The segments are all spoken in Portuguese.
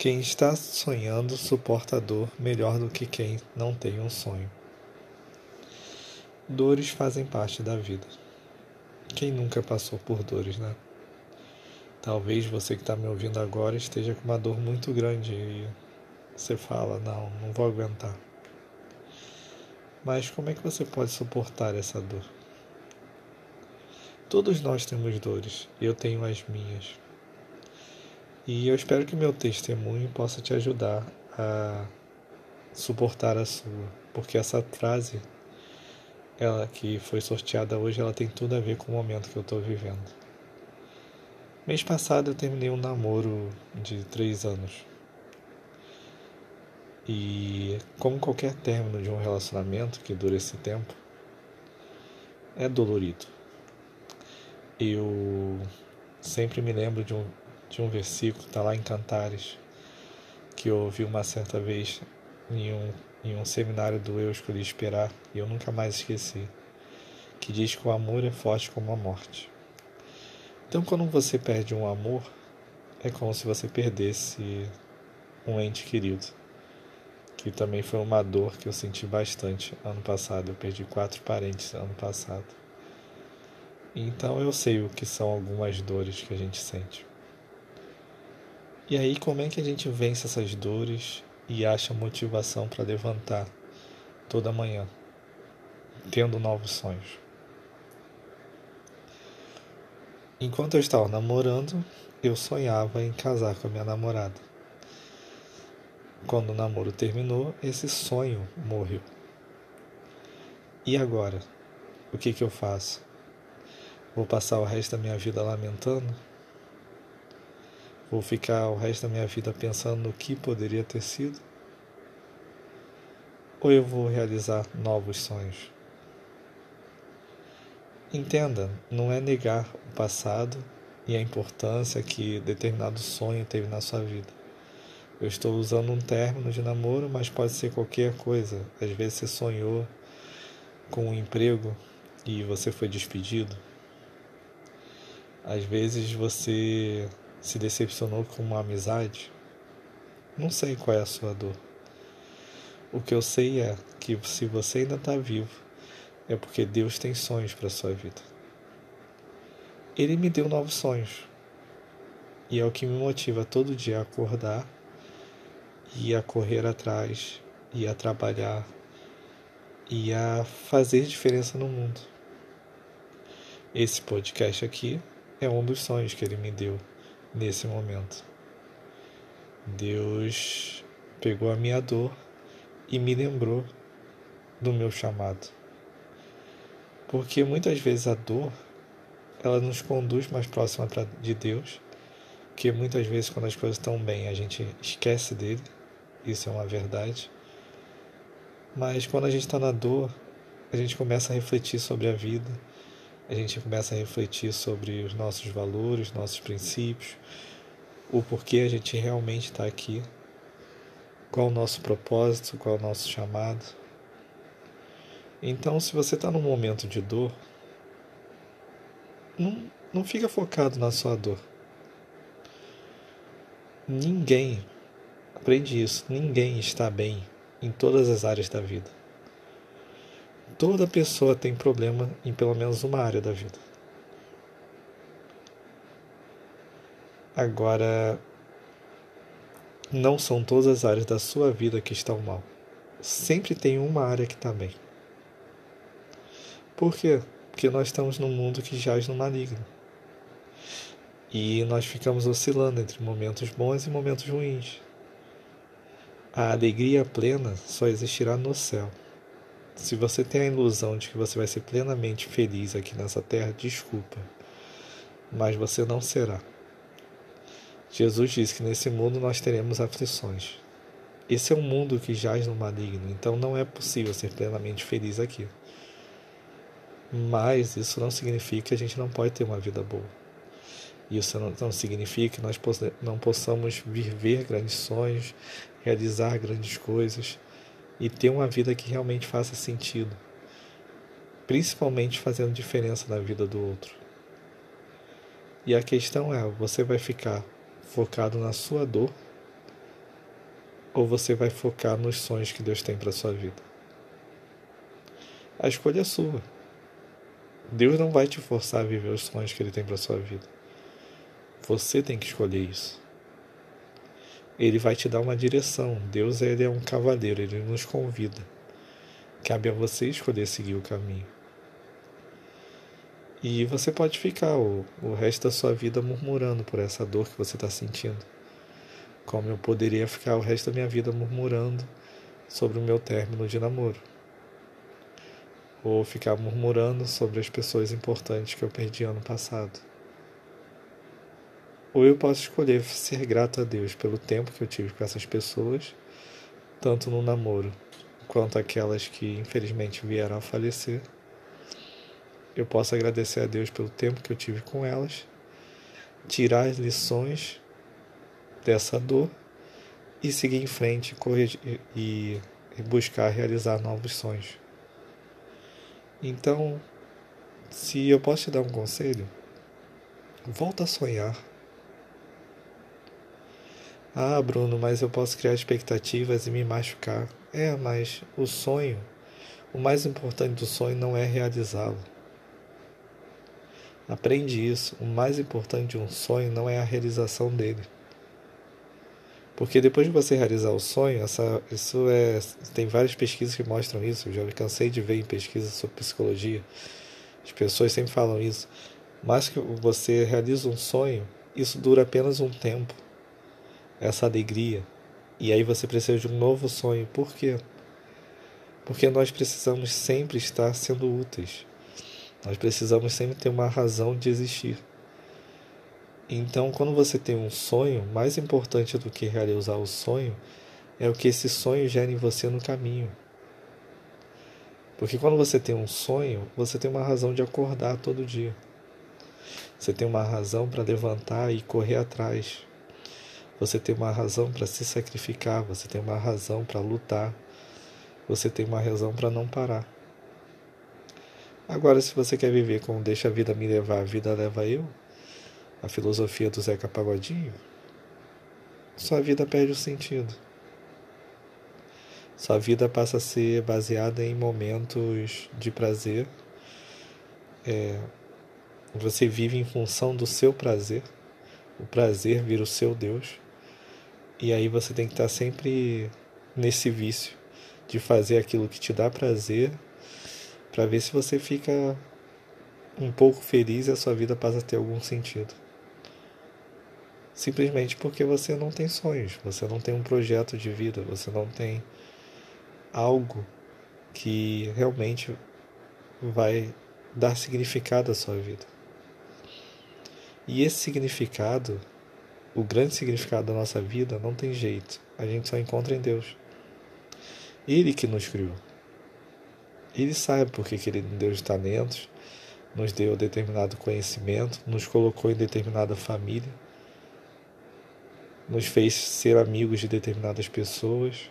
Quem está sonhando suporta a dor melhor do que quem não tem um sonho. Dores fazem parte da vida. Quem nunca passou por dores, né? Talvez você que está me ouvindo agora esteja com uma dor muito grande e você fala: Não, não vou aguentar. Mas como é que você pode suportar essa dor? Todos nós temos dores, eu tenho as minhas. E eu espero que meu testemunho possa te ajudar a suportar a sua, porque essa frase, ela que foi sorteada hoje, ela tem tudo a ver com o momento que eu estou vivendo. Mês passado eu terminei um namoro de três anos. E como qualquer término de um relacionamento que dura esse tempo, é dolorido. Eu sempre me lembro de um, de um versículo, está lá em Cantares, que eu ouvi uma certa vez em um, em um seminário do Eu Escolhi Esperar, e eu nunca mais esqueci, que diz que o amor é forte como a morte. Então, quando você perde um amor, é como se você perdesse um ente querido, que também foi uma dor que eu senti bastante ano passado. Eu perdi quatro parentes ano passado. Então eu sei o que são algumas dores que a gente sente. E aí, como é que a gente vence essas dores e acha motivação para levantar toda manhã, tendo novos sonhos? Enquanto eu estava namorando, eu sonhava em casar com a minha namorada. Quando o namoro terminou, esse sonho morreu. E agora? O que, que eu faço? Vou passar o resto da minha vida lamentando? Vou ficar o resto da minha vida pensando no que poderia ter sido? Ou eu vou realizar novos sonhos? Entenda, não é negar o passado e a importância que determinado sonho teve na sua vida. Eu estou usando um término de namoro, mas pode ser qualquer coisa. Às vezes você sonhou com um emprego e você foi despedido. Às vezes você se decepcionou com uma amizade? Não sei qual é a sua dor. O que eu sei é que se você ainda está vivo, é porque Deus tem sonhos para sua vida. Ele me deu novos sonhos. E é o que me motiva todo dia a acordar e a correr atrás e a trabalhar e a fazer diferença no mundo. Esse podcast aqui é um dos sonhos que ele me deu nesse momento. Deus pegou a minha dor e me lembrou do meu chamado. Porque muitas vezes a dor ela nos conduz mais próxima de Deus, que muitas vezes quando as coisas estão bem a gente esquece dele, isso é uma verdade. Mas quando a gente está na dor, a gente começa a refletir sobre a vida, a gente começa a refletir sobre os nossos valores, nossos princípios, o porquê a gente realmente está aqui, qual o nosso propósito, qual o nosso chamado. Então, se você está num momento de dor, não, não fica focado na sua dor. Ninguém, aprende isso, ninguém está bem em todas as áreas da vida. Toda pessoa tem problema em pelo menos uma área da vida. Agora, não são todas as áreas da sua vida que estão mal. Sempre tem uma área que está bem. Por quê? Porque nós estamos num mundo que jaz no maligno. E nós ficamos oscilando entre momentos bons e momentos ruins. A alegria plena só existirá no céu. Se você tem a ilusão de que você vai ser plenamente feliz aqui nessa terra, desculpa, mas você não será. Jesus disse que nesse mundo nós teremos aflições. Esse é um mundo que jaz no maligno, então não é possível ser plenamente feliz aqui. Mas isso não significa que a gente não pode ter uma vida boa. Isso não, não significa que nós não possamos viver grandes sonhos, realizar grandes coisas e ter uma vida que realmente faça sentido, principalmente fazendo diferença na vida do outro. E a questão é: você vai ficar focado na sua dor ou você vai focar nos sonhos que Deus tem para sua vida? A escolha é sua. Deus não vai te forçar a viver os sonhos que Ele tem para sua vida. Você tem que escolher isso. Ele vai te dar uma direção. Deus ele é um cavaleiro, ele nos convida. Cabe a você escolher seguir o caminho. E você pode ficar o, o resto da sua vida murmurando por essa dor que você está sentindo. Como eu poderia ficar o resto da minha vida murmurando sobre o meu término de namoro. Ou ficar murmurando sobre as pessoas importantes que eu perdi ano passado. Ou eu posso escolher ser grato a Deus pelo tempo que eu tive com essas pessoas, tanto no namoro quanto aquelas que infelizmente vieram a falecer eu posso agradecer a Deus pelo tempo que eu tive com elas, tirar as lições dessa dor e seguir em frente e, buscar realizar novos sonhos. Então, se eu posso te dar um conselho, volta a sonhar. Ah, Bruno, mas eu posso criar expectativas e me machucar. É, mas o sonho, o mais importante do sonho não é realizá-lo. Aprende isso. O mais importante de um sonho não é a realização dele. Porque depois de você realizar o sonho, essa, isso é, tem várias pesquisas que mostram isso. Eu já me cansei de ver em pesquisas sobre psicologia. As pessoas sempre falam isso. Mas que você realiza um sonho, isso dura apenas um tempo. Essa alegria. E aí você precisa de um novo sonho. Por quê? Porque nós precisamos sempre estar sendo úteis. Nós precisamos sempre ter uma razão de existir. Então, quando você tem um sonho, mais importante do que realizar o sonho é o que esse sonho gera em você no caminho. Porque quando você tem um sonho, você tem uma razão de acordar todo dia. Você tem uma razão para levantar e correr atrás. Você tem uma razão para se sacrificar, você tem uma razão para lutar. Você tem uma razão para não parar. Agora, se você quer viver com Deixa a Vida Me Levar, a Vida Leva Eu, a filosofia do Zeca Pagodinho, sua vida perde o sentido. Sua vida passa a ser baseada em momentos de prazer. É, você vive em função do seu prazer. O prazer vira o seu Deus. E aí você tem que estar sempre nesse vício de fazer aquilo que te dá prazer para ver se você fica um pouco feliz e a sua vida passa a ter algum sentido. Simplesmente porque você não tem sonhos, você não tem um projeto de vida, você não tem algo que realmente vai dar significado à sua vida. E esse significado, o grande significado da nossa vida, não tem jeito. A gente só encontra em Deus. Ele que nos criou. Ele sabe porque que ele nos deu os talentos, nos deu determinado conhecimento, nos colocou em determinada família, nos fez ser amigos de determinadas pessoas.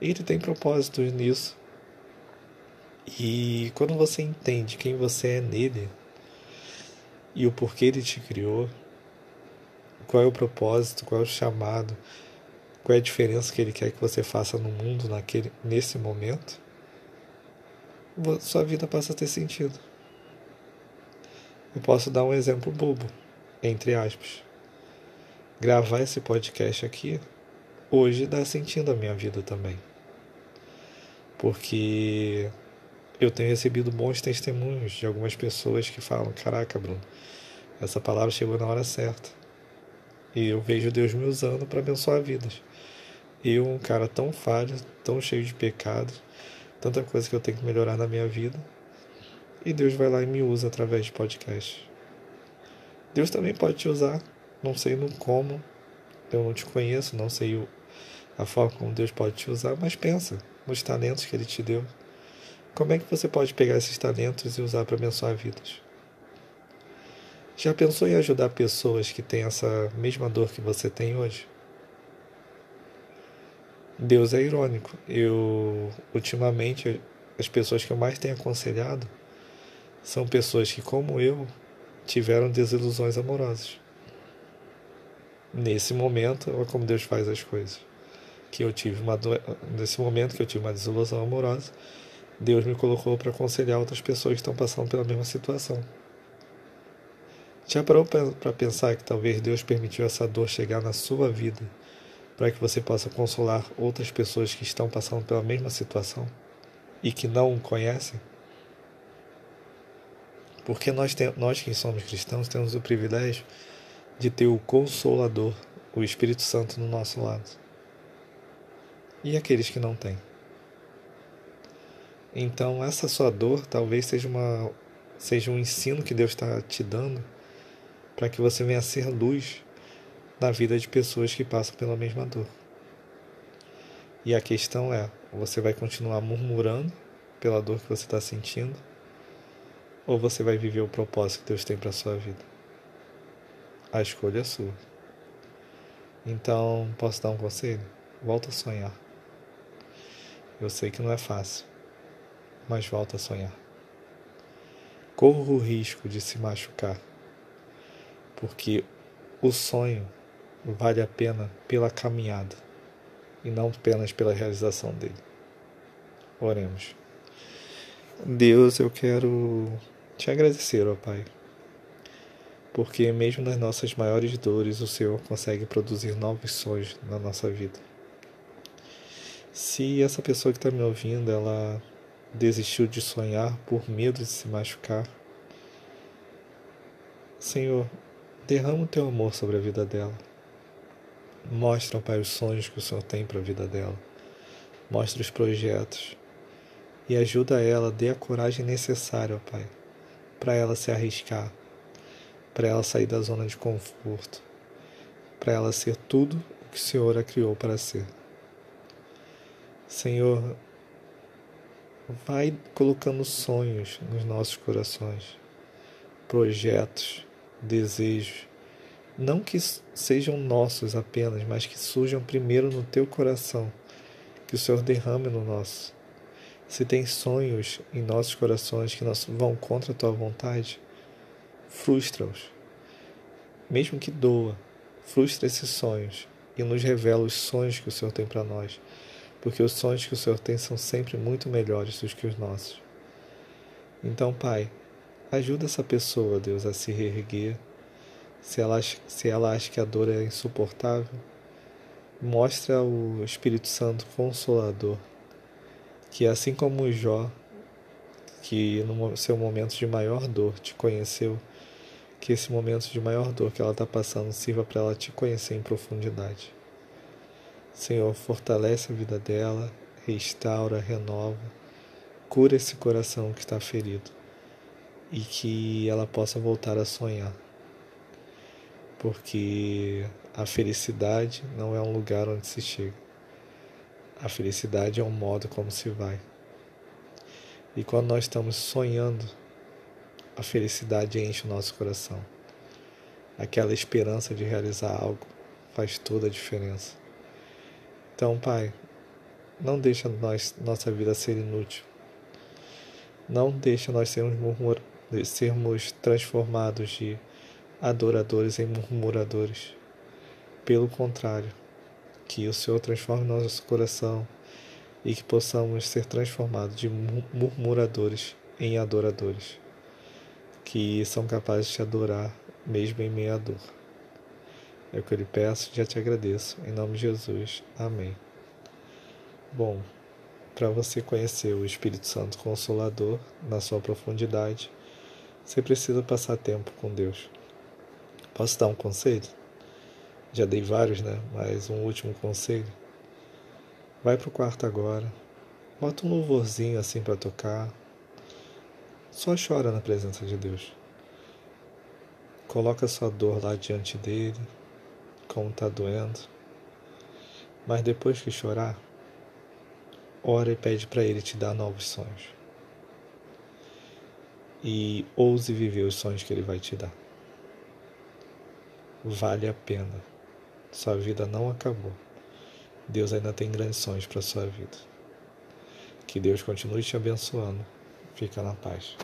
Ele tem propósitos nisso. E quando você entende quem você é nele e o porquê ele te criou, qual é o propósito, qual é o chamado, qual é a diferença que ele quer que você faça no mundo naquele, nesse momento, sua vida passa a ter sentido. Eu posso dar um exemplo bobo, entre aspas. Gravar esse podcast aqui hoje dá sentido à minha vida também. Porque eu tenho recebido bons testemunhos de algumas pessoas que falam: Caraca, Bruno, essa palavra chegou na hora certa. E eu vejo Deus me usando para abençoar vidas. Eu, um cara tão falho, tão cheio de pecados, tanta coisa que eu tenho que melhorar na minha vida. E Deus vai lá e me usa através de podcast. Deus também pode te usar, não sei no como, eu não te conheço, não sei o, a forma como Deus pode te usar, mas pensa nos talentos que Ele te deu. Como é que você pode pegar esses talentos e usar para abençoar vidas? Já pensou em ajudar pessoas que têm essa mesma dor que você tem hoje? Deus é irônico. Eu, ultimamente, as pessoas que eu mais tenho aconselhado são pessoas que, como eu, tiveram desilusões amorosas. Nesse momento, olha como Deus faz as coisas. que eu tive uma do... nesse momento que eu tive uma desilusão amorosa, Deus me colocou para aconselhar outras pessoas que estão passando pela mesma situação. Já parou para pensar que talvez Deus permitiu essa dor chegar na sua vida para que você possa consolar outras pessoas que estão passando pela mesma situação e que não o conhecem? Porque nós, tem, nós que somos cristãos temos o privilégio de ter o Consolador, o Espírito Santo, no nosso lado. E aqueles que não têm? Então, essa sua dor talvez seja, uma, seja um ensino que Deus está te dando para que você venha ser luz na vida de pessoas que passam pela mesma dor. E a questão é: você vai continuar murmurando pela dor que você está sentindo? Ou você vai viver o propósito que Deus tem para sua vida? A escolha é sua. Então, posso dar um conselho? Volta a sonhar. Eu sei que não é fácil, mas volta a sonhar. Corra o risco de se machucar porque o sonho vale a pena pela caminhada e não apenas pela realização dele. Oremos. Deus, eu quero te agradecer, ó Pai, porque mesmo nas nossas maiores dores, o Senhor consegue produzir novos sonhos na nossa vida. Se essa pessoa que está me ouvindo, ela desistiu de sonhar por medo de se machucar, Senhor, Derrama o teu amor sobre a vida dela. Mostra, Pai, os sonhos que o Senhor tem para a vida dela. Mostra os projetos. E ajuda ela, dê a coragem necessária, Pai, para ela se arriscar, para ela sair da zona de conforto, para ela ser tudo o que o Senhor a criou para ser. Senhor, vai colocando sonhos nos nossos corações, projetos, desejos, não que sejam nossos apenas, mas que surjam primeiro no teu coração, que o Senhor derrame no nosso. Se tem sonhos em nossos corações que vão contra a tua vontade, frustra-os. Mesmo que doa, frustra esses sonhos e nos revela os sonhos que o Senhor tem para nós, porque os sonhos que o Senhor tem são sempre muito melhores do que os nossos. Então, Pai, Ajuda essa pessoa, Deus, a se reerguer. Se ela, se ela acha que a dor é insuportável, mostra o Espírito Santo Consolador, que assim como o Jó, que no seu momento de maior dor te conheceu, que esse momento de maior dor que ela está passando sirva para ela te conhecer em profundidade. Senhor, fortalece a vida dela, restaura, renova, cura esse coração que está ferido e que ela possa voltar a sonhar. Porque a felicidade não é um lugar onde se chega. A felicidade é um modo como se vai. E quando nós estamos sonhando, a felicidade enche o nosso coração. Aquela esperança de realizar algo faz toda a diferença. Então, Pai, não deixa nós, nossa vida ser inútil. Não deixa nós sermos murmur, de sermos transformados de adoradores em murmuradores. Pelo contrário, que o Senhor transforme nosso coração e que possamos ser transformados de murmuradores em adoradores, que são capazes de adorar mesmo em meio à dor. É o que eu lhe peço e já te agradeço. Em nome de Jesus. Amém. Bom, para você conhecer o Espírito Santo Consolador na sua profundidade, você precisa passar tempo com Deus. Posso dar um conselho? Já dei vários, né? Mas um último conselho. Vai pro quarto agora. Bota um louvorzinho assim para tocar. Só chora na presença de Deus. Coloca sua dor lá diante dele, como tá doendo. Mas depois que chorar, ora e pede para ele te dar novos sonhos e ouse viver os sonhos que Ele vai te dar. Vale a pena. Sua vida não acabou. Deus ainda tem grandes sonhos para sua vida. Que Deus continue te abençoando. Fica na paz.